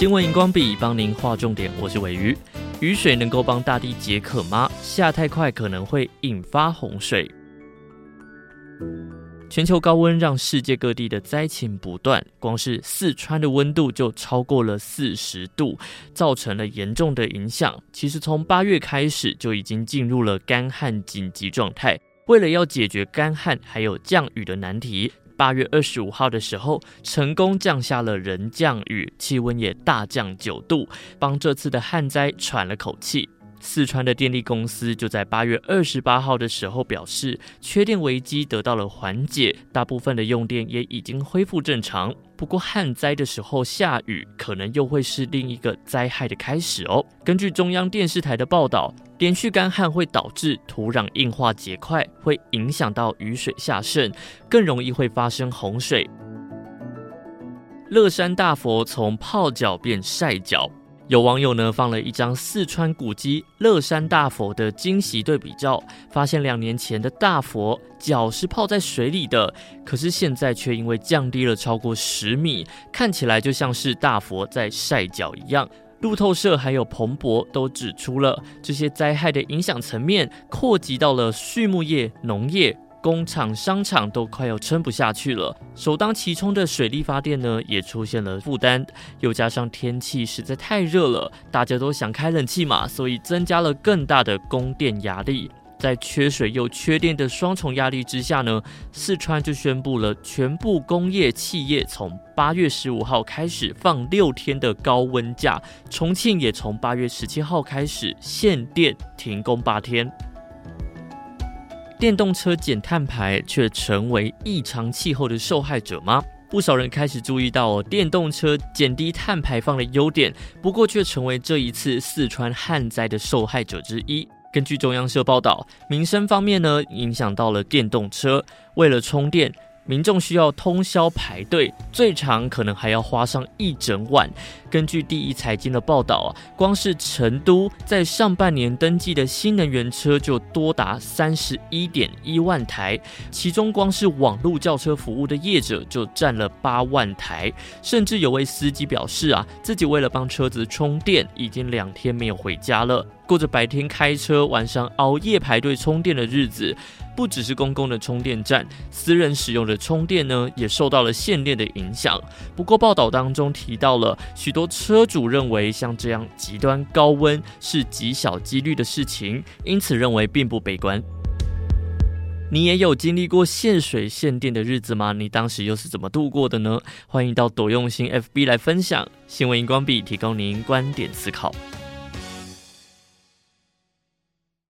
新闻荧光笔帮您画重点，我是伟鱼。雨水能够帮大地解渴吗？下太快可能会引发洪水。全球高温让世界各地的灾情不断，光是四川的温度就超过了四十度，造成了严重的影响。其实从八月开始就已经进入了干旱紧急状态。为了要解决干旱还有降雨的难题。八月二十五号的时候，成功降下了人降雨，气温也大降九度，帮这次的旱灾喘了口气。四川的电力公司就在八月二十八号的时候表示，缺电危机得到了缓解，大部分的用电也已经恢复正常。不过旱灾的时候下雨，可能又会是另一个灾害的开始哦。根据中央电视台的报道，连续干旱会导致土壤硬化结块，会影响到雨水下渗，更容易会发生洪水。乐山大佛从泡脚变晒脚。有网友呢放了一张四川古迹乐山大佛的惊喜对比照，发现两年前的大佛脚是泡在水里的，可是现在却因为降低了超过十米，看起来就像是大佛在晒脚一样。路透社还有彭博都指出了这些灾害的影响层面扩及到了畜牧业、农业。工厂、商场都快要撑不下去了，首当其冲的水力发电呢，也出现了负担，又加上天气实在太热了，大家都想开冷气嘛，所以增加了更大的供电压力。在缺水又缺电的双重压力之下呢，四川就宣布了全部工业企业从八月十五号开始放六天的高温假，重庆也从八月十七号开始限电停工八天。电动车减碳排却成为异常气候的受害者吗？不少人开始注意到，电动车减低碳排放的优点，不过却成为这一次四川旱灾的受害者之一。根据中央社报道，民生方面呢，影响到了电动车，为了充电。民众需要通宵排队，最长可能还要花上一整晚。根据第一财经的报道啊，光是成都在上半年登记的新能源车就多达三十一点一万台，其中光是网络叫车服务的业者就占了八万台。甚至有位司机表示啊，自己为了帮车子充电，已经两天没有回家了，过着白天开车，晚上熬夜排队充电的日子。不只是公共的充电站，私人使用的充电呢，也受到了限电的影响。不过报道当中提到了许多车主认为，像这样极端高温是极小几率的事情，因此认为并不悲观。你也有经历过限水限电的日子吗？你当时又是怎么度过的呢？欢迎到朵用心 FB 来分享。新闻荧光笔提供您观点思考。